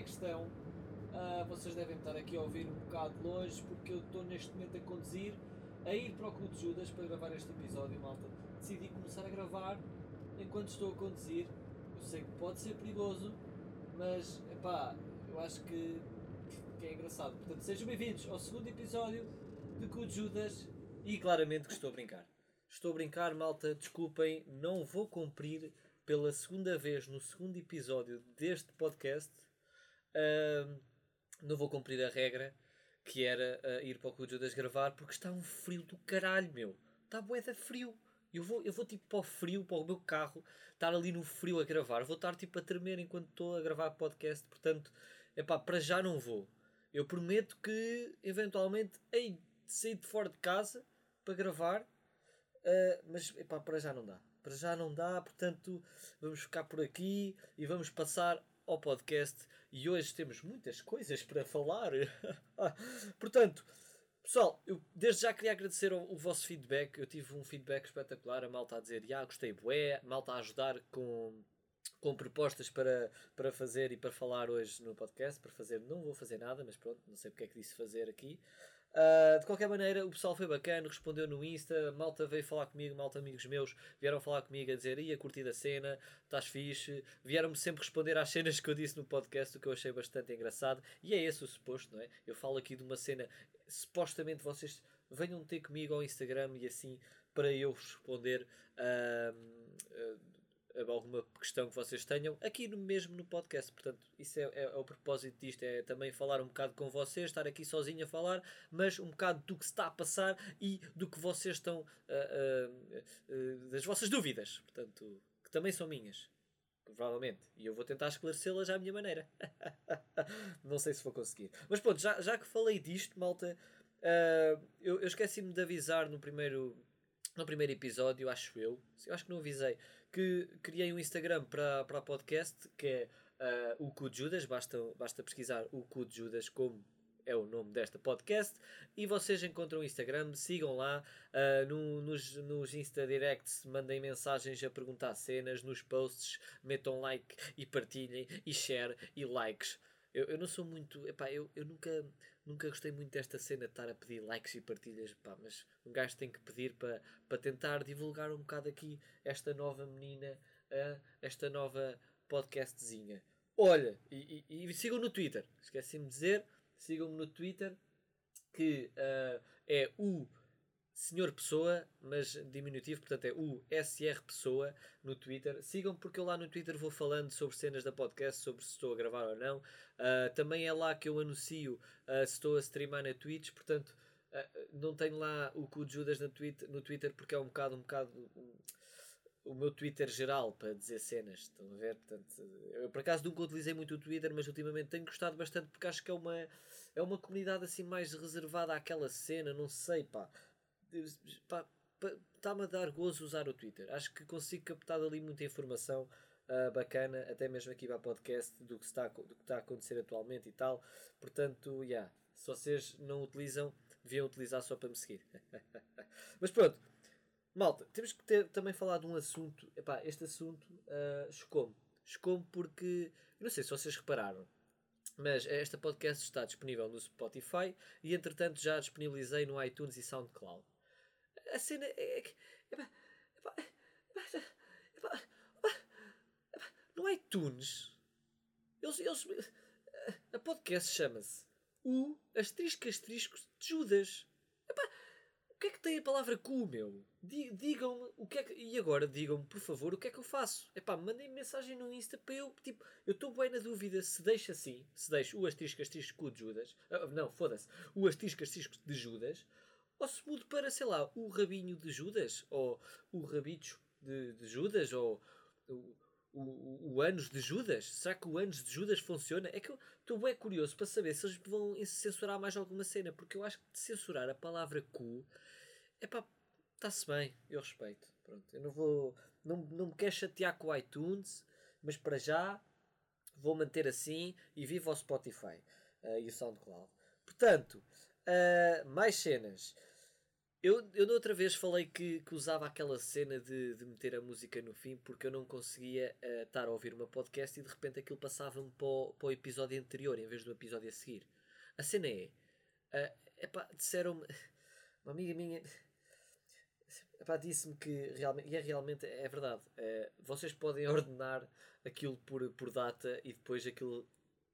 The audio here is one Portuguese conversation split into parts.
é que estão? Uh, vocês devem estar aqui a ouvir um bocado longe porque eu estou neste momento a conduzir, a ir para o Clube de Judas para gravar este episódio, malta. Decidi começar a gravar enquanto estou a conduzir. Eu sei que pode ser perigoso, mas epá, eu acho que, que é engraçado. Portanto, sejam bem-vindos ao segundo episódio de Clube de Judas e claramente que estou a brincar. Estou a brincar, malta, desculpem, não vou cumprir pela segunda vez no segundo episódio deste podcast. Não vou cumprir a regra que era uh, ir para o Clube Judas gravar porque está um frio do caralho, meu. Está de frio. Eu vou, eu vou tipo para o frio, para o meu carro, estar ali no frio a gravar. Vou estar tipo a tremer enquanto estou a gravar podcast. Portanto, é pá, para já não vou. Eu prometo que eventualmente hei sair de fora de casa para gravar, uh, mas epá, para já não dá. Para já não dá, portanto, vamos ficar por aqui e vamos passar ao podcast e hoje temos muitas coisas para falar. Portanto, pessoal, eu desde já queria agradecer o, o, vosso feedback. Eu tive um feedback espetacular. A malta a dizer, ah, gostei, bué. A malta a ajudar com, com propostas para, para fazer e para falar hoje no podcast. Para fazer, não vou fazer nada, mas pronto, não sei porque é que disse fazer aqui. Uh, de qualquer maneira, o pessoal foi bacana, respondeu no Insta, malta veio falar comigo, malta amigos meus vieram falar comigo a dizer ia curtir a cena, estás fixe. Vieram-me sempre responder às cenas que eu disse no podcast, o que eu achei bastante engraçado. E é esse o suposto, não é? Eu falo aqui de uma cena, supostamente vocês venham ter comigo ao Instagram e assim para eu responder. Uh, uh, alguma questão que vocês tenham aqui no mesmo no podcast. Portanto, isso é, é, é, o propósito disto: é também falar um bocado com vocês, estar aqui sozinho a falar, mas um bocado do que se está a passar e do que vocês estão. Uh, uh, uh, das vossas dúvidas, portanto, que também são minhas. Provavelmente. E eu vou tentar esclarecê-las à minha maneira. Não sei se vou conseguir. Mas pronto, já, já que falei disto, malta, eu, eu esqueci-me de avisar no primeiro no primeiro episódio, acho eu, eu acho que não avisei, que criei um Instagram para, para podcast que é uh, o Cu de Judas, basta, basta pesquisar o Cu de Judas como é o nome desta podcast e vocês encontram o Instagram, sigam lá uh, no, nos, nos Insta Directs, mandem mensagens a perguntar cenas, nos posts, metam like e partilhem e share e likes eu, eu não sou muito. Epá, eu, eu nunca, nunca gostei muito desta cena de estar a pedir likes e partilhas, pá, mas um gajo tem que pedir para, para tentar divulgar um bocado aqui esta nova menina, uh, esta nova podcastzinha. Olha, e, e, e sigam no Twitter, esqueci-me de dizer, sigam-me no Twitter, que uh, é o Senhor Pessoa, mas diminutivo, portanto é o SR Pessoa no Twitter. Sigam porque eu lá no Twitter vou falando sobre cenas da podcast, sobre se estou a gravar ou não. Uh, também é lá que eu anuncio uh, se estou a streamar na Twitch, portanto uh, não tenho lá o cu de Judas no Twitter, no Twitter porque é um bocado, um bocado um, o meu Twitter geral para dizer cenas. Estão a ver? Portanto, eu por acaso nunca utilizei muito o Twitter, mas ultimamente tenho gostado bastante porque acho que é uma, é uma comunidade assim mais reservada àquela cena, não sei, pá está-me a dar gozo usar o Twitter. Acho que consigo captar ali muita informação uh, bacana, até mesmo aqui para podcast, do que, está, do que está a acontecer atualmente e tal. Portanto, yeah, se vocês não utilizam, deviam utilizar só para me seguir. Mas pronto, malta, temos que ter, também falar de um assunto. Epá, este assunto uh, chocou-me. Chocou-me porque, não sei se vocês repararam, mas esta podcast está disponível no Spotify e entretanto já disponibilizei no iTunes e SoundCloud. A cena é que. No iTunes. Eles, eles, a podcast chama-se O Asterisco Asterisco de Judas. Epá, o que é que tem a palavra cu, meu? Digam-me o que é que. E agora digam-me, por favor, o que é que eu faço? Epá, mandem mensagem no Insta para eu. Tipo, eu estou bem na dúvida se deixo assim, se deixo o asterisco asterisco de Judas. Uh, não, foda-se. O asterisco asterisco de Judas ou se mude para, sei lá, o rabinho de Judas, ou o rabicho de, de Judas, ou o, o, o Anos de Judas. Será que o Anos de Judas funciona? É que eu estou bem curioso para saber se eles vão censurar mais alguma cena, porque eu acho que censurar a palavra cu é pá, está-se bem, eu respeito. Pronto, eu não vou, não, não me quero chatear com o iTunes, mas para já vou manter assim e vivo ao Spotify uh, e o SoundCloud. Portanto, uh, mais cenas. Eu, eu da outra vez falei que, que usava aquela cena de, de meter a música no fim porque eu não conseguia uh, estar a ouvir uma podcast e de repente aquilo passava-me para, o, para o episódio anterior em vez do episódio a seguir. A cena é. Uh, epá, disseram-me. Uma amiga minha. Epá, disse-me que realmente. E é realmente. É verdade. Uh, vocês podem ordenar aquilo por, por data e depois aquilo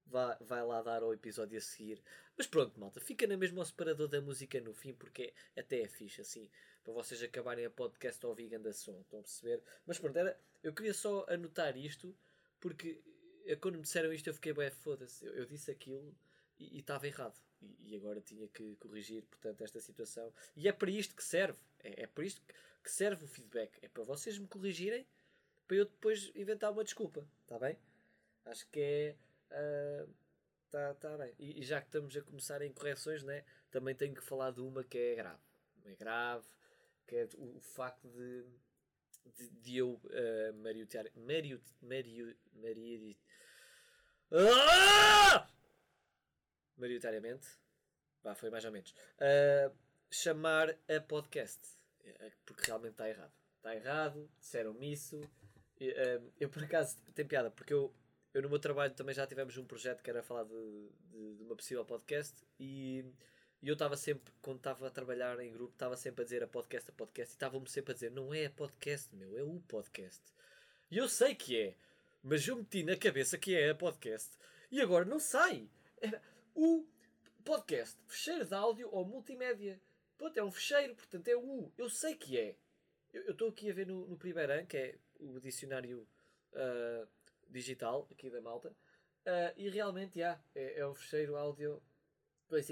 vai, vai lá dar ao episódio a seguir. Mas pronto, malta, fica na mesma o separador da música no fim, porque até é fixe assim, para vocês acabarem a podcast ao ouvir da som, estão a perceber? Mas pronto, era, eu queria só anotar isto, porque quando me disseram isto eu fiquei bem, foda-se, eu, eu, disse aquilo e estava errado. E, e, agora tinha que corrigir, portanto, esta situação. E é para isto que serve, é, é para isto que serve o feedback, é para vocês me corrigirem, para eu depois inventar uma desculpa, está bem? Acho que é Uh, tá, bem. E, e, já que estamos a começar em correções, né, também tenho que falar de uma que é grave. É grave, que é o, o facto de, de, de eu uh, mariotear. Mario, mario, mario, ah! Maioritariamente, bah, foi mais ou menos, uh, chamar a podcast, é, porque realmente está errado. Está errado, disseram-me isso. Eu por acaso tem piada, porque eu eu no meu trabalho também já tivemos um projeto que era falar de, de, de uma possível podcast e, e eu estava sempre, quando estava a trabalhar em grupo, estava sempre a dizer a podcast, a podcast, e estavam-me sempre a dizer, não é a podcast, meu, é o podcast. E eu sei que é, mas eu meti na cabeça que é a podcast e agora não sai. Era o podcast, fecheiro de áudio ou multimédia. Pronto, é um fecheiro, portanto é o. Eu sei que é. Eu estou aqui a ver no, no primeiro ano, que é o dicionário uh, digital aqui da malta. Uh, e realmente, yeah, é, é o fecheiro áudio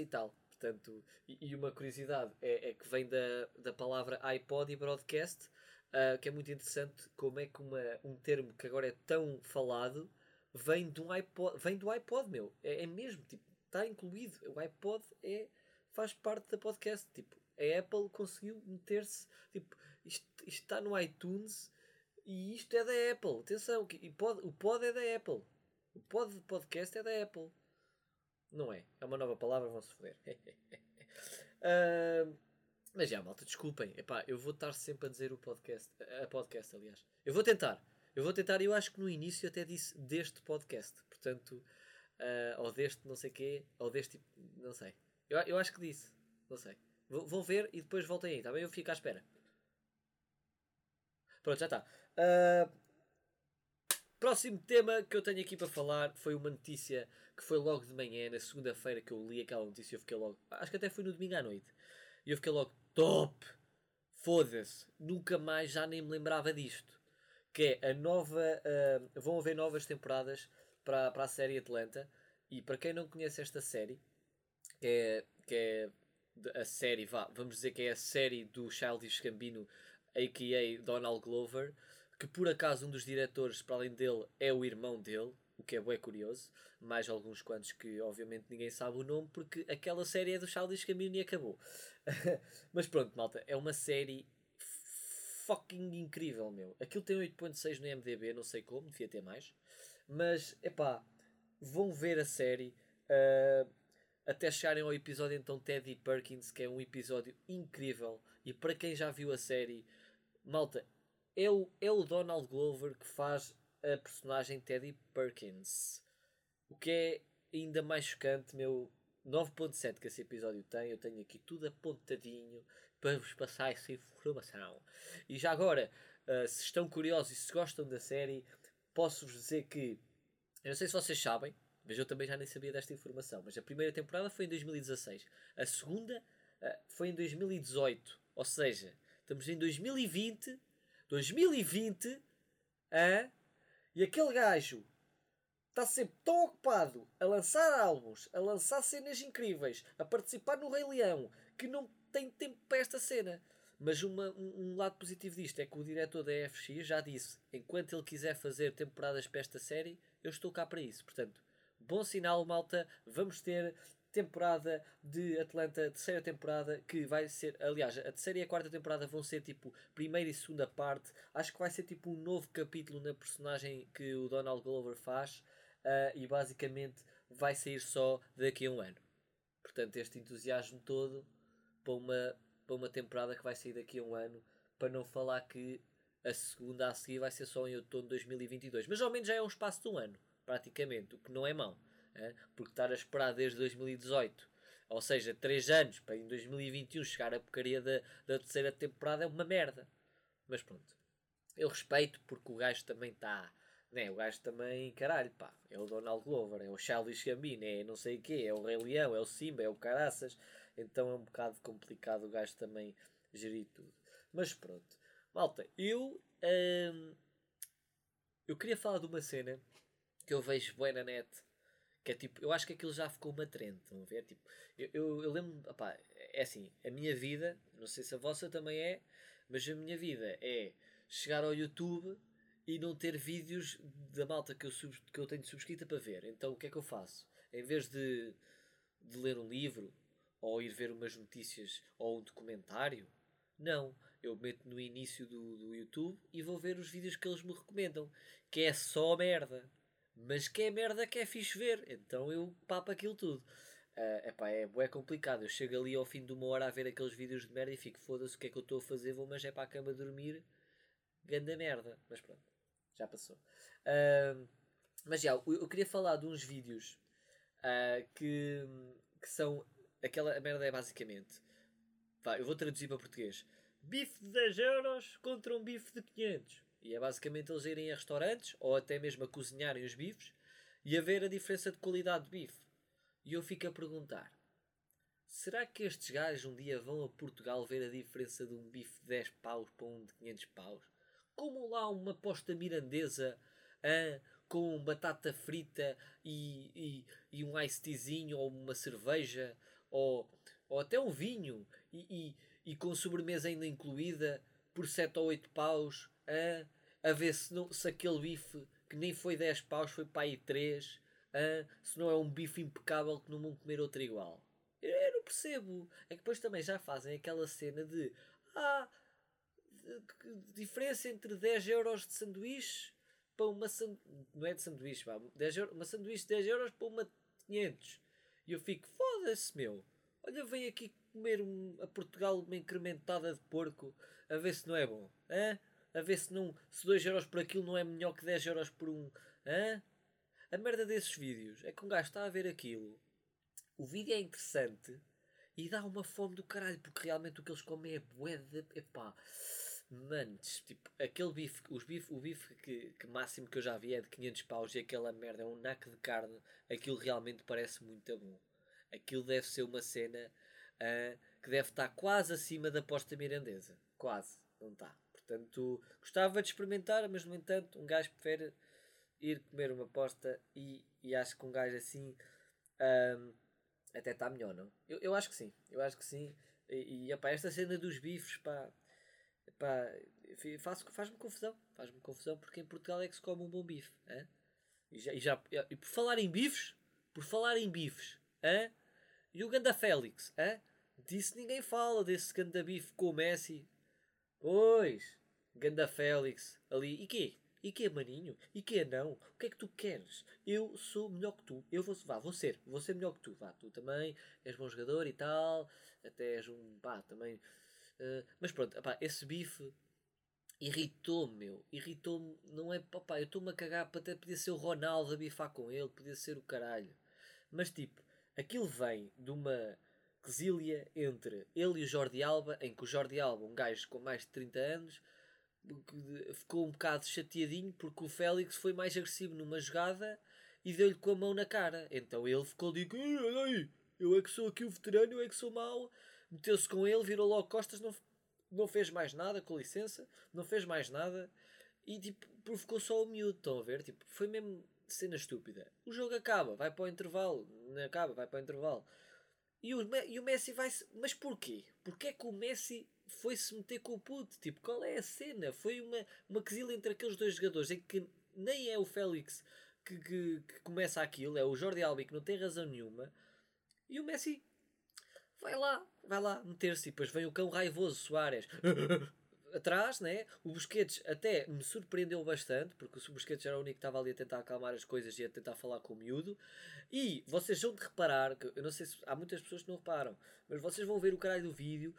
tal. Portanto, e, e, uma curiosidade é, é, que vem da, da palavra iPod e broadcast, uh, que é muito interessante como é que uma, um termo que agora é tão falado vem, um iPod, vem do iPod, meu. É, é mesmo, tipo, está incluído. O iPod é, faz parte da podcast. Tipo, a Apple conseguiu meter-se, tipo, isto, isto está no iTunes e isto é da Apple. Atenção, e pod, o pod é da Apple. O pod podcast é da Apple. Não é? É uma nova palavra, vão-se foder. uh, mas já, malta, desculpem. Epá, eu vou estar sempre a dizer o podcast. A podcast, aliás. Eu vou tentar. Eu vou tentar, eu acho que no início até disse deste podcast. Portanto, uh, ou deste não sei quê, ou deste. Não sei. Eu, eu acho que disse. Não sei. Vou, vou ver e depois voltem aí, tá bem? Eu fico à espera. Pronto, já está. Uh, próximo tema que eu tenho aqui para falar foi uma notícia que foi logo de manhã, na segunda-feira que eu li aquela notícia, eu fiquei logo. Acho que até foi no domingo à noite. E eu fiquei logo, top! Foda-se! Nunca mais já nem me lembrava disto. Que é a nova. Uh, vão haver novas temporadas para, para a série Atlanta. E para quem não conhece esta série, que é, que é a série, vá, vamos dizer que é a série do Childish Gambino, a.k.a. Donald Glover que por acaso um dos diretores, para além dele, é o irmão dele, o que é bem curioso, mais alguns quantos que obviamente ninguém sabe o nome, porque aquela série é do Childish Gambino e acabou. Mas pronto, malta, é uma série fucking incrível, meu. Aquilo tem 8.6 no MDB, não sei como, devia ter mais. Mas, epá, vão ver a série uh, até chegarem ao episódio então Teddy Perkins, que é um episódio incrível. E para quem já viu a série, malta, é o, é o Donald Glover que faz a personagem Teddy Perkins. O que é ainda mais chocante, meu 9.7 que esse episódio tem, eu tenho aqui tudo apontadinho para vos passar essa informação. E já agora, uh, se estão curiosos e se gostam da série, posso-vos dizer que, eu não sei se vocês sabem, mas eu também já nem sabia desta informação, mas a primeira temporada foi em 2016, a segunda uh, foi em 2018, ou seja, estamos em 2020 2020, a e aquele gajo está sempre tão ocupado a lançar álbuns, a lançar cenas incríveis, a participar no Rei Leão, que não tem tempo para esta cena. Mas uma, um, um, lado positivo disto é que o diretor da FX já disse: enquanto ele quiser fazer temporadas para esta série, eu estou cá para isso. Portanto, bom sinal, malta. Vamos ter temporada de Atlanta, terceira temporada, que vai ser, aliás, a terceira e a quarta temporada vão ser tipo primeira e segunda parte. Acho que vai ser tipo um novo capítulo na personagem que o Donald Glover faz uh, e basicamente vai sair só daqui a um ano. Portanto, este entusiasmo todo para uma para uma temporada que vai sair daqui a um ano, para não falar que a segunda a seguir vai ser só em outono de 2022. Mas ao menos já é um espaço de um ano, praticamente, o que não é mau. É? Porque estar a esperar desde 2018, ou seja, 3 anos, para em 2021 chegar a porcaria da, da terceira temporada é uma merda. Mas pronto. Eu respeito porque o gajo também está. Né, o gajo também, caralho, pá, é o Donald Glover, é o Charles Gambino, é não sei o quê, é o Rei Leão, é o Simba, é o Caraças. Então é um bocado complicado o gajo também gerir tudo. Mas pronto. Malta, eu. Hum, eu queria falar de uma cena que eu vejo bem na net. Que é tipo, eu acho que aquilo já ficou uma trend, estão a ver? Tipo, eu, eu, eu lembro, opá, é assim, a minha vida, não sei se a vossa também é, mas a minha vida é chegar ao YouTube e não ter vídeos da malta que eu, sub, que eu tenho subscrita para ver. Então o que é que eu faço? Em vez de, de ler um livro ou ir ver umas notícias ou um documentário, não. Eu meto no início do, do YouTube e vou ver os vídeos que eles me recomendam. Que é só merda. Mas que é merda que é fixe ver. Então eu papo aquilo tudo. Uh, epá, é, é complicado. Eu chego ali ao fim de uma hora a ver aqueles vídeos de merda e fico, foda-se o que é que eu estou a fazer, vou mas é para a cama dormir. Ganda merda. Mas pronto, já passou. Uh, mas já, eu, eu, queria falar de uns vídeos uh, que, que são. Aquela merda é basicamente. Pá, eu vou traduzir para português. Bife de 10 euros contra um bife de 500. E é basicamente eles irem a restaurantes ou até mesmo a cozinharem os bifes e a ver a diferença de qualidade de bife. E eu fico a perguntar: será que estes gajos um dia vão a Portugal ver a diferença de um bife de 10 paus para um de 500 paus? Como lá uma posta mirandesa ah, com batata frita e, e, e um ice teazinho ou uma cerveja ou, ou até um vinho e, e, e com sobremesa ainda incluída por 7 ou 8 paus a, a ver se, não, se aquele bife que nem foi 10 paus foi para aí 3 ah, se não é um bife impecável que não vão comer outro igual. Eu, eu, não percebo. É que depois também já fazem aquela cena de ah, diferença entre 10 euros de sanduíche para uma sanduíche. Não é de sanduíche, vá. 10 euros, uma sanduíche de 10 euros para uma de 500. E eu fico, foda-se, meu. Olha, vem aqui comer um, a Portugal uma incrementada de porco a ver se não é bom. Hã? A ver se, não, se 2 euros por aquilo não é melhor que 10 euros por um. Hã? A merda desses vídeos é que um gajo está a ver aquilo, o vídeo é interessante e dá uma fome do caralho, porque realmente o que eles comem é bué de. Epá, manos, tipo, aquele bife, os bife, o bife que, que máximo que eu já vi é de 500 paus e aquela merda é um naco de carne, aquilo realmente parece muito bom. Aquilo deve ser uma cena uh, que deve estar quase acima da posta mirandesa. Quase, não está. Portanto, gostava de experimentar, mas no entanto, um gajo prefere ir comer uma posta e, e acho que um gajo assim um, até está melhor, não? Eu, eu acho que sim, eu acho que sim. E, e epá, esta cena dos bifes, pá, pá faz-me confusão, faz-me confusão porque em Portugal é que se come um bom bife. Hein? E, já, e, já, e por falar em bifes, por falar em bifes, hein? E o Ganda Félix, hein? disse ninguém fala desse Ganda bife com o Messi. Pois, Ganda Félix, ali, e quê? E que é maninho? E que é não? O que é que tu queres? Eu sou melhor que tu. Eu vou, vá, vou ser. Vou ser melhor que tu. Vá, tu também és bom jogador e tal. Até és um, pá, também. Uh, mas pronto, pá, esse bife irritou-me, meu. Irritou-me. Não é, pá, eu estou-me a cagar para até podia ser o Ronaldo a bifar com ele. Podia ser o caralho. Mas tipo, aquilo vem de uma quesilha entre ele e o Jordi Alba, em que o Jordi Alba, um gajo com mais de 30 anos ficou um bocado chateadinho porque o Félix foi mais agressivo numa jogada e deu-lhe com a mão na cara. Então ele ficou de ei, eu é que sou aqui o veterano, eu é que sou mau. Meteu-se com ele, virou logo costas, não, não fez mais nada, com licença, não fez mais nada e tipo, provocou só o miúdo. Estão a ver? Tipo, foi mesmo cena estúpida. O jogo acaba, vai para o intervalo, acaba, vai para o intervalo. E o, e o Messi vai. Mas porquê? Porquê é que o Messi foi-se meter com o puto. Tipo, qual é a cena? Foi uma, uma quesilha entre aqueles dois jogadores em que nem é o Félix que, que, que começa aquilo, é o Jordi Albi que não tem razão nenhuma. E o Messi vai lá, vai lá meter-se. E depois vem o cão raivoso, Soares. Atrás, né? O Busquets até me surpreendeu bastante, porque o Busquets era o único que estava ali a tentar acalmar as coisas e a tentar falar com o miúdo. E vocês vão de reparar, que eu não sei se há muitas pessoas que não reparam, mas vocês vão ver o caralho do vídeo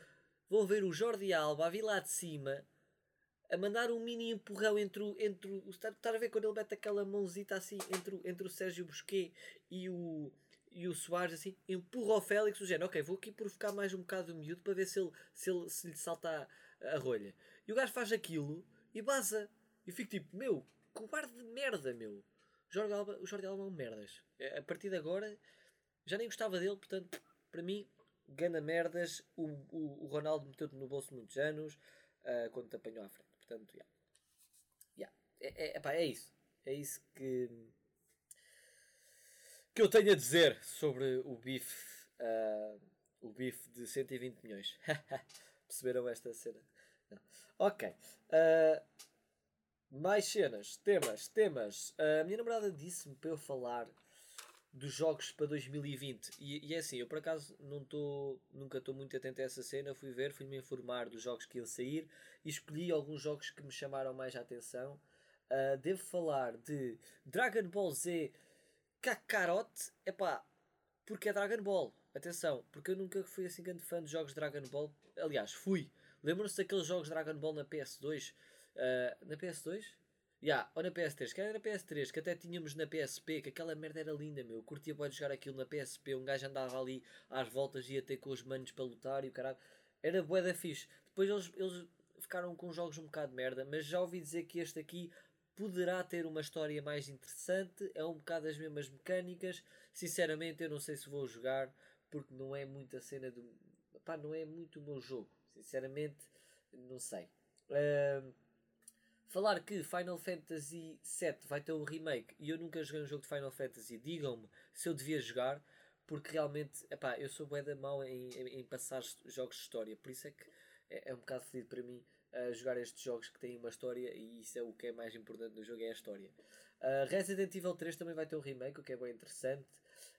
vão ver o Jordi Alba a vir lá de cima a mandar um mini empurrão entre o. Entre o está a ver quando ele mete aquela mãozita assim entre, entre o Sérgio Busquet e o, e o Soares assim, empurra o Félix, o género, ok, vou aqui provocar mais um bocado o miúdo para ver se, ele, se, ele, se lhe salta a, rolha. E o gajo faz aquilo e baza. E fico tipo, meu, cobarde de merda, meu. Jorge Alba, o Jorge Alba é um merdas. A partir de agora já nem gostava dele, portanto, para mim, gana merdas. O, o, o Ronaldo meteu-te no bolso muitos anos uh, quando te apanhou à frente. Portanto, yeah. Yeah. É, é, é isso. É isso que, que eu tenho a dizer sobre o bife. Uh, o bife de 120 milhões. Perceberam esta cena? Não. Ok. Uh, mais cenas, temas, temas. Uh, a minha namorada disse-me para eu falar dos jogos para 2020 e, e é assim, eu por acaso não tô, nunca estou muito atento a essa cena, fui ver, fui-me informar dos jogos que iam sair e escolhi alguns jogos que me chamaram mais a atenção. Uh, devo falar de Dragon Ball Z Kakarot, epá, porque é Dragon Ball, atenção, porque eu nunca fui assim grande fã de jogos de Dragon Ball, aliás, fui, lembram-se daqueles jogos Dragon Ball na PS2, uh, ah, na PS2? Yeah, ou na PS3, que era na PS3, que até tínhamos na PSP, que aquela merda era linda, meu. Curtia pode jogar aquilo na PSP, um gajo andava ali às voltas, ia ter com os manos para lutar e o caralho. Era bué da fixe. Depois eles, eles ficaram com jogos um bocado de merda, mas já ouvi dizer que este aqui poderá ter uma história mais interessante, é um bocado as mesmas mecânicas. Sinceramente, eu não sei se vou jogar, porque não é muita cena do. Pá, não é muito o meu jogo. Sinceramente, não sei. Uh, falar que Final Fantasy VII vai ter um remake e eu nunca joguei um jogo de Final Fantasy, digam-me se eu devia jogar, porque realmente, epá, eu sou bué da mau em, em, em, passar jogos de história, por isso é que é, é um bocado fedido para mim uh, jogar estes jogos que têm uma história e isso é o que é mais importante no jogo, é a história. Uh, Resident Evil 3 também vai ter um remake, o que é bem interessante.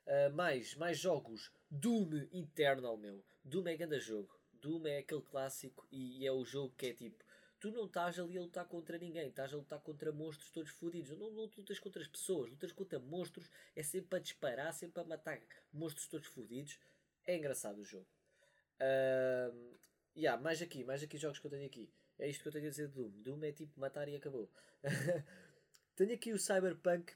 Uh, mais, mais jogos. Doom Eternal, meu. Doom é grande jogo. Doom é aquele clássico e, e é o jogo que é tipo tu não estás ali a lutar contra ninguém, estás a lutar contra monstros todos fodidos. Não, não lutas contra as pessoas, lutas contra monstros, é sempre a disparar, sempre a matar monstros todos fodidos. É engraçado o jogo. Uh, yeah, mais aqui, mais aqui jogos que eu tenho aqui. É isto que eu tenho a dizer de Doom. Doom é tipo matar e acabou. tenho aqui o Cyberpunk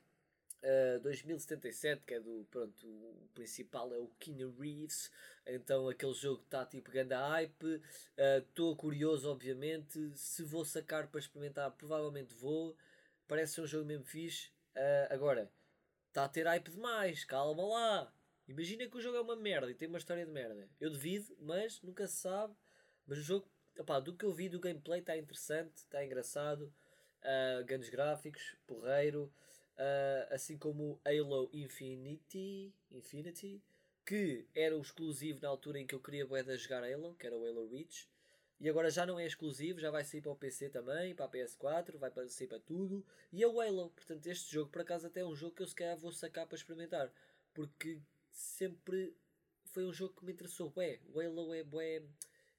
Uh, 2077, que é do. Pronto, o principal é o Keanu Reeves, então aquele jogo está tipo grande hype. Estou uh, curioso, obviamente. Se vou sacar para experimentar, provavelmente vou. Parece ser um jogo mesmo fixe. Uh, agora, está a ter hype demais, calma lá. Imagina que o jogo é uma merda e tem uma história de merda. Eu devido, mas nunca se sabe. Mas o jogo, opá, do que eu vi do gameplay, está interessante, está engraçado. Uh, grandes gráficos, porreiro. Uh, assim como Halo Infinity, Infinity, que era o exclusivo na altura em que eu queria boeda jogar Halo, que era o Halo Reach, e agora já não é exclusivo, já vai sair para o PC também, para a PS4, vai sair para tudo, e é o Halo. Portanto, este jogo, por acaso, até é um jogo que eu se calhar vou sacar para experimentar, porque sempre foi um jogo que me interessou. Bué, o Halo é bué.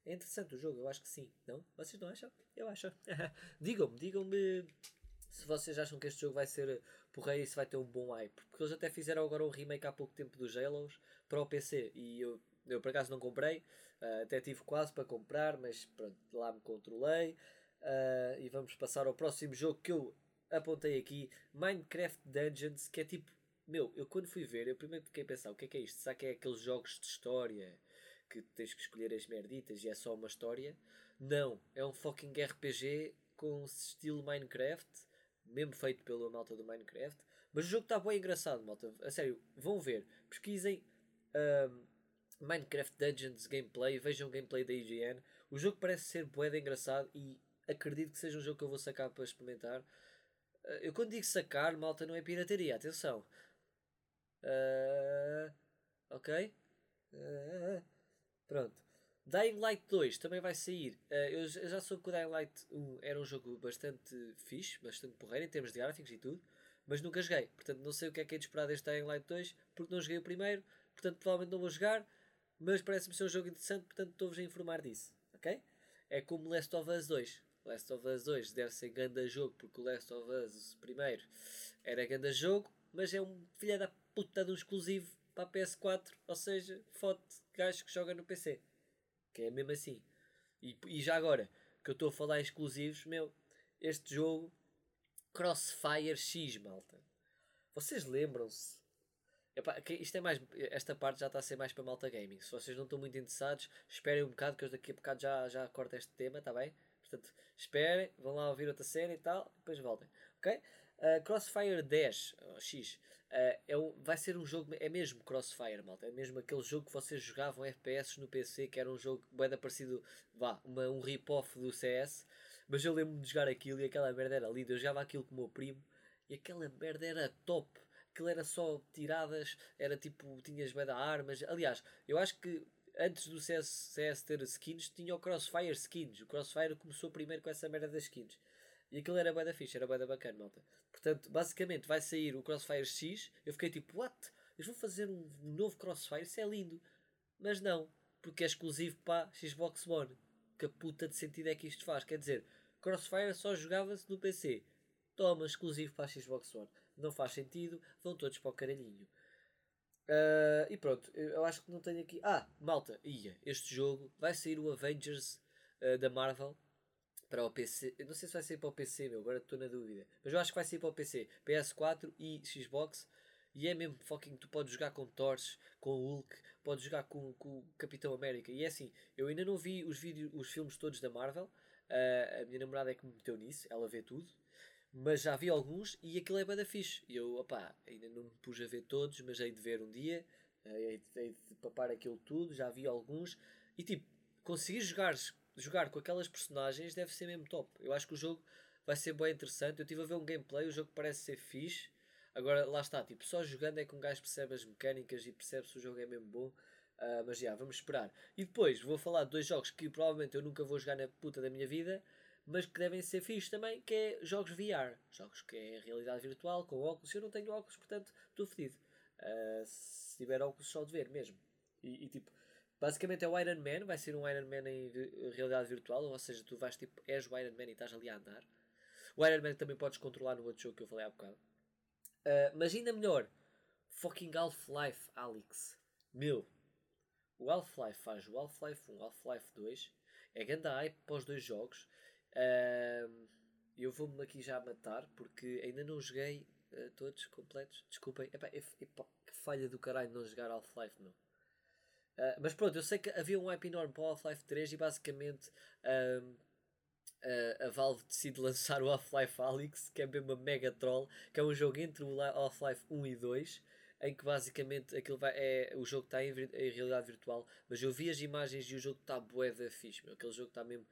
É interessante o jogo, eu acho que sim. Não? Vocês não acham? Eu acho. digam-me, digam-me se vocês acham que este jogo vai ser porreiro e se vai ter um bom hype. Porque eles até fizeram agora um remake há pouco tempo dos Halos para o PC e eu, eu por acaso não comprei, uh, até tive quase para comprar, mas pronto, lá me controlei. Uh, e vamos passar ao próximo jogo que eu apontei aqui, Minecraft Dungeons, que é tipo, meu, eu quando fui ver, eu primeiro fiquei a pensar, o que é que é isto? Será que é aqueles jogos de história que tens que escolher as merditas e é só uma história? Não, é um fucking RPG com estilo Minecraft mesmo feito pela malta do Minecraft. Mas o jogo está bem engraçado, malta. A sério, vão ver. Pesquisem um, Minecraft Dungeons gameplay, vejam o gameplay da IGN. O jogo parece ser bué engraçado e acredito que seja um jogo que eu vou sacar para experimentar. Uh, eu quando digo sacar, malta, não é pirataria, atenção. Uh, ok? Uh, pronto. Dying Light 2 também vai sair. Uh, eu, já soube que o Dying Light 1 era um jogo bastante fixe, bastante porreiro em termos de gráficos e tudo, mas nunca joguei. Portanto, não sei o que é que é de esperar deste Dying Light 2, porque não joguei o primeiro, portanto, provavelmente não vou jogar, mas parece-me ser um jogo interessante, portanto, estou-vos a informar disso. Ok? É como Last of Us 2. Last of Us 2 deve ser grande jogo, porque o Last of Us primeiro era grande jogo, mas é um filho da puta de um exclusivo para a PS4, ou seja, foto gajo que joga no PC que é mesmo assim. E, e já agora, que eu estou a falar exclusivos, meu, este jogo Crossfire X, malta. Vocês lembram-se? Isto é mais, esta parte já está a ser mais para malta gaming. Se vocês não estão muito interessados, esperem um bocado, que eu daqui a bocado já, já corto este tema, está bem? Portanto, esperem, vão lá ouvir outra cena e tal, depois voltem. Ok? Uh, Crossfire 10, oh, X, uh, é um, vai ser um jogo, é mesmo Crossfire, malta. É mesmo aquele jogo que vocês jogavam FPS no PC, que era um jogo bem parecido, vá, uma, um rip-off do CS. Mas eu lembro-me de jogar aquilo e aquela merda era linda. Eu jogava aquilo com o meu primo e aquela merda era top. Aquilo era só tiradas, era tipo, tinhas bem da armas. Aliás, eu acho que antes do CS, CS ter skins, tinha o Crossfire skins. O Crossfire começou primeiro com essa merda das skins. E aquilo era bem da ficha, era bem da bacana, malta. Portanto, basicamente vai sair o Crossfire X. Eu fiquei tipo, what? Eles vão fazer um novo Crossfire, isso é lindo. Mas não, porque é exclusivo para Xbox One. Que puta de sentido é que isto faz? Quer dizer, Crossfire só jogava-se no PC. Toma, exclusivo para a Xbox One. Não faz sentido, vão todos para o caralhinho. Uh, e pronto, eu acho que não tenho aqui. Ah, malta, ia, este jogo vai sair o Avengers uh, da Marvel para o PC. Eu não sei se vai sair para o PC, meu, agora estou na dúvida. Mas eu acho que vai sair para o PC, PS4 e Xbox. E é mesmo fucking. Tu podes jogar com Thors, com Hulk, podes jogar com, o Capitão América. E é assim, eu ainda não vi os, vídeos, os filmes todos da Marvel. Uh, a minha namorada é que me meteu nisso, ela vê tudo. Mas já vi alguns e aquilo é bada fixe. E eu, opá, ainda não me pus a ver todos, mas hei de ver um dia. Hei de, hei de papar aquilo tudo, já vi alguns. E tipo, conseguir jogar, jogar com aquelas personagens deve ser mesmo top. Eu acho que o jogo vai ser bem interessante. Eu estive a ver um gameplay, o jogo parece ser fixe. Agora lá está, tipo, só jogando é que um gajo percebe as mecânicas e percebe se o jogo é mesmo bom. Uh, mas já, vamos esperar. E depois vou falar de dois jogos que provavelmente eu nunca vou jogar na puta da minha vida, mas que devem ser fixos também, que é jogos VR. Jogos que é realidade virtual, com óculos. Eu não tenho óculos, portanto estou fedido. Uh, se tiver óculos só de ver mesmo. E, e, tipo, basicamente é o Iron Man, vai ser um Iron Man em realidade virtual, ou seja, tu vais tipo, és o Iron Man e estás ali a andar. O Iron Man também podes controlar no outro jogo que eu falei há bocado. Uh, mas ainda melhor, fucking Half-Life, Alex. Meu, o Half-Life faz o Half-Life 1, Half-Life 2. É grande hype para os dois jogos. Uh, eu vou-me aqui já matar porque ainda não joguei uh, todos completos. Desculpem. Epá, epá, que falha do caralho não jogar Half-Life, meu. Uh, mas pronto, eu sei que havia um hype enorme para o Half-Life 3 e basicamente uh, a Valve decide lançar o Half-Life Alyx, que é mesmo uma mega troll, que é um jogo entre o Half-Life 1 e 2 em que basicamente aquilo vai, é, o jogo está em, em, realidade virtual, mas eu vi as imagens e o jogo está bué da fixe, meu. Aquele jogo está mesmo.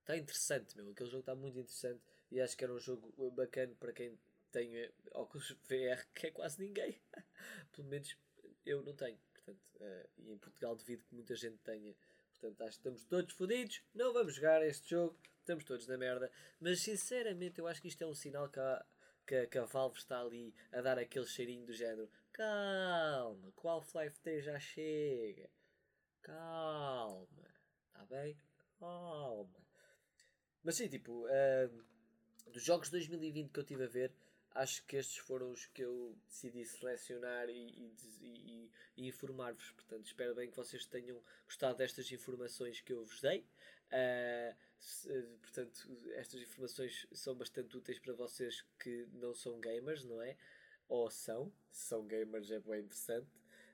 Está interessante, meu. Aquele jogo está muito interessante e acho que era um jogo bacana para quem tem óculos VR, que é quase ninguém. Pelo menos eu não tenho. Portanto, uh, e em Portugal devido que muita gente tenha. Portanto, acho que estamos todos fodidos. Não vamos jogar este jogo. Estamos todos na merda. Mas sinceramente, eu acho que isto é um sinal que a, que, que a Valve está ali a dar aquele cheirinho do género. Calma, que o Half-Life 3 já chega. Calma. Está bem? Calma. Mas sim, tipo, uh, dos jogos de 2020 que eu estive a ver, acho que estes foram os que eu decidi selecionar e, e, e, informar-vos. Portanto, espero bem que vocês tenham gostado destas informações que eu vos dei. Uh, se, portanto, estas informações são bastante úteis para vocês que não são gamers, não é? ou são, se são gamers é bem interessante.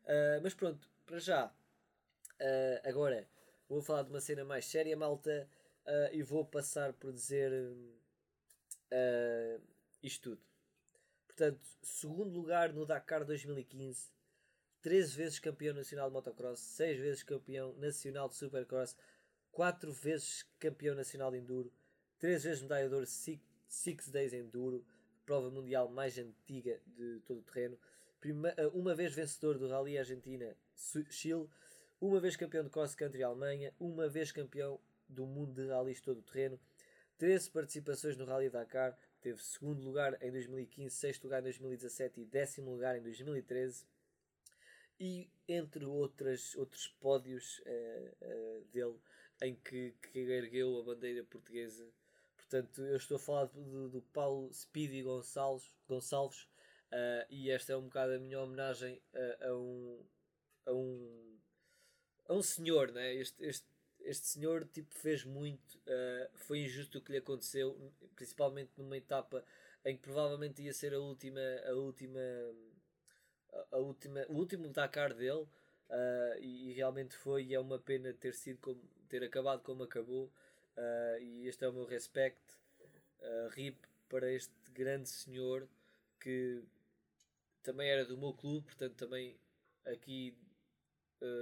Uh, mas pronto, para já, uh, agora vou falar de uma cena mais séria, malta, e vou passar por dizer isto tudo. Portanto, segundo lugar no Dakar 2015, 13 vezes campeão nacional de motocross, 6 vezes campeão nacional de supercross, 4 vezes campeão nacional de enduro, 3 vezes medalhador 6 Days Enduro, prova mundial mais antiga de todo o terreno. Eh, uma vez vencedor do Rally Argentina Chile, uma vez campeão de cross country Alemanha, uma vez campeão do mundo de rallies todo o terreno, 13 participações no Rally Dakar, teve segundo lugar em 2015, sexto lugar em 2017 e décimo lugar em 2013 e entre outras, outros pódios uh, uh, dele em que, que ergueu a bandeira portuguesa Portanto, eu estou a falar do, do Paulo Speedy Gonçalves, Gonçalves uh, e esta é um bocado a minha homenagem a, a um, a um a um senhor, né? este, este, este senhor tipo, fez muito, uh, foi injusto o que lhe aconteceu, principalmente numa etapa em que provavelmente ia ser a última, a última, a, última, o último Dakar dele, uh, e, e, realmente foi, e é uma pena ter sido como, ter acabado como acabou, uh, e este é o meu respeito, uh, RIP para este grande senhor que também era do meu clube, portanto também aqui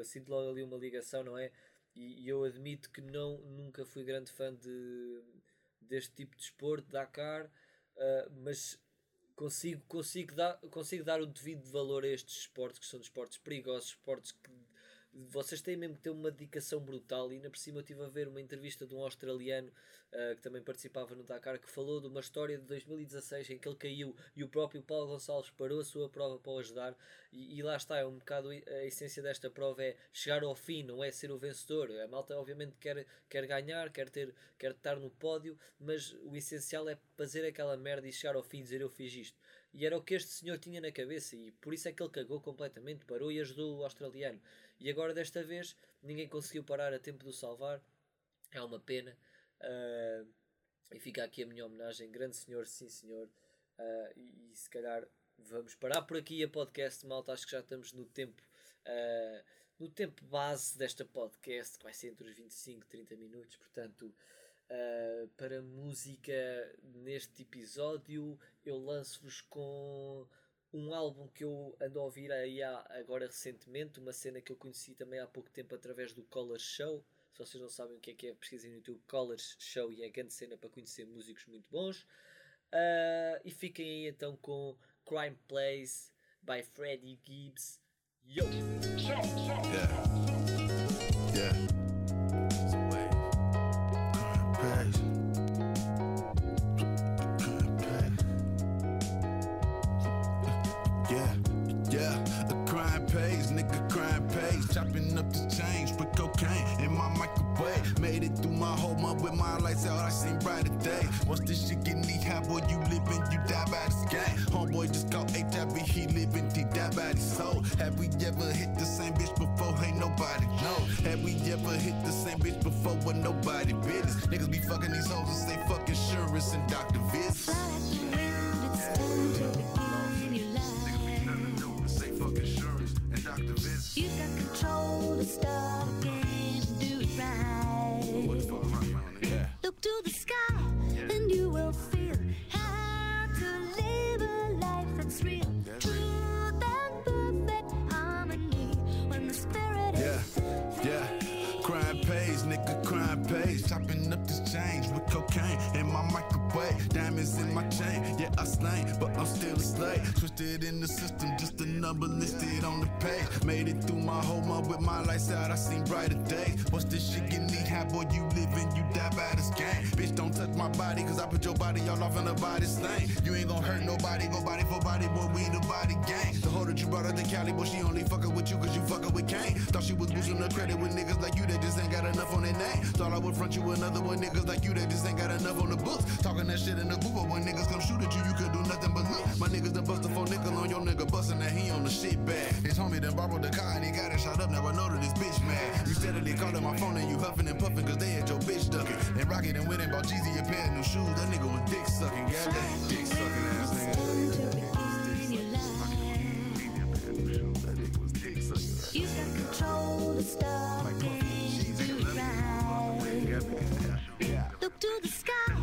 sinto logo ali uma ligação, não é? E, eu admito que não, nunca fui grande fã de, deste tipo de esporte, Dakar, uh, mas consigo, consigo, dar, consigo dar o devido valor a estes esportes que são esportes perigosos, esportes que vocês têm mesmo que ter uma dedicação brutal. E ainda por cima eu estive a ver uma entrevista de um australiano uh, que também participava no Dakar que falou de uma história de 2016 em que ele caiu e o próprio Paulo Gonçalves parou a sua prova para o ajudar. E, e lá está, é um bocado a essência desta prova: é chegar ao fim, não é ser o vencedor. A malta, obviamente, quer, quer ganhar, quer, ter, quer estar no pódio, mas o essencial é fazer aquela merda e chegar ao fim e dizer eu fiz isto. E era o que este senhor tinha na cabeça, e por isso é que ele cagou completamente, parou e ajudou o australiano. E agora, desta vez, ninguém conseguiu parar a tempo de o salvar. É uma pena. Uh, e fica aqui a minha homenagem. Grande senhor, sim senhor. Uh, e, e, se calhar vamos parar por aqui a podcast, malta. Acho que já estamos no tempo. Uh, no tempo base desta podcast, que vai ser entre os 25 e 30 minutos, portanto, uh, para música neste episódio, eu lanço-vos com um álbum que eu ando a ouvir aí há, agora recentemente, uma cena que eu conheci também há pouco tempo através do Colors Show. Se vocês não sabem o que é que é, pesquisem no YouTube Colors Show e é grande cena para conhecer músicos muito bons. Uh, e fiquem aí então com Crime Plays by Freddie Gibbs. Yo! Yeah. Yeah. Once this shit get knee high, boy, you living, you die by this game. Homeboy just caught HIV, he living, he die by his soul. Have we ever hit the same bitch before? Ain't nobody know. Have we ever hit the same bitch before with nobody business? Niggas be fucking these hoes and say fuck insurance and Dr. Viz. In my chain, I but I'm still a slave. Twisted in the system, just a number listed on the page. Made it through my whole month with my lights out, I seen brighter days. What's this shit get knee high, boy? You living, you die by this game. Bitch, don't touch my body, cause I put your body all off in the body stain. You ain't gonna hurt nobody, go body for body, boy, we the body gang. The hoe that you brought out the Cali, boy, she only fucking with you cause you fucking with Kane. Thought she was boosting the credit with niggas like you that just ain't got enough on their name. Thought I would front you another one, niggas like you that just ain't got enough on the books. Talking that shit in the group, but when niggas come shoot at you, you My niggas done bust a four nickel on your nigga, busting that he on the shit bag. His homie done borrowed the car and he got it shot up, now I know that this bitch mad. You steadily calling my phone and you huffing and puffing cause they had your bitch ducking. And Rocket and went and bought Jeezy a pair of new shoes, that nigga was dick sucking, yeah, dick sucking ass nigga. You got control to stop Look to the sky.